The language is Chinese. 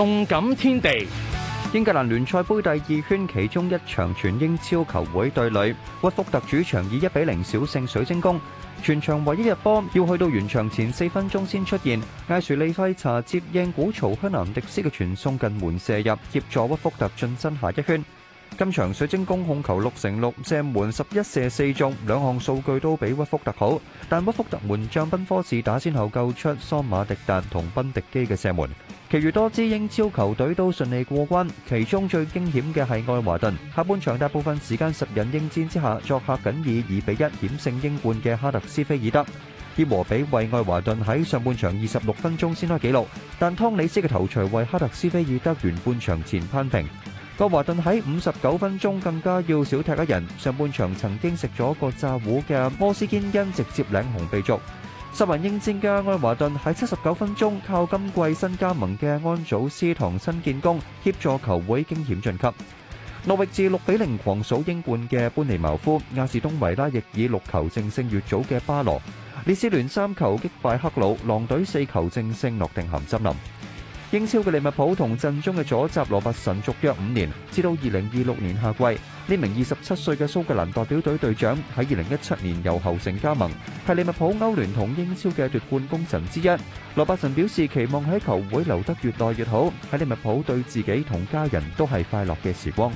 动感天地，英格兰联赛杯第二圈其中一场全英超球会对垒，屈福特主场以一比零小胜水晶宫。全场唯一入波要去到完场前四分钟先出现，艾殊利费查接应古曹香南迪斯嘅传送近门射入，协助屈福特进身下一圈。今场水晶宫控球六成六，射门十一射四中，两项数据都比屈福特好，但屈福特门将宾科士打先后救出桑马迪达同宾迪基嘅射门。其余多支英超球队都顺利过关，其中最惊险嘅系爱华顿，下半场大部分时间十人应战之下，作客仅以二比一险胜英冠嘅哈特斯菲尔德。跌和比为爱华顿喺上半场二十六分钟先开纪录，但汤里斯嘅头槌为哈特斯菲尔德完半场前攀平。爱华顿喺五十九分钟更加要少踢一人，上半场曾经食咗个炸糊嘅摩斯坚恩直接领红被逐。十人英戰嘅安華頓喺七十九分鐘靠今季新加盟嘅安祖斯同新建功協助球會惊險晋級。諾域治六比零狂掃英冠嘅班尼茅夫，亞士東維拉亦以六球正勝越早嘅巴羅，列斯聯三球擊敗克魯，狼隊四球正勝諾定咸森林。英超嘅利物浦同阵中嘅左闸罗伯神续约五年，至到二零二六年夏季。呢名二十七岁嘅苏格兰代表队队长喺二零一七年由后城加盟，系利物浦欧联同英超嘅夺冠功臣之一。罗伯神表示期望喺球会留得越耐越好，喺利物浦对自己同家人都系快乐嘅时光。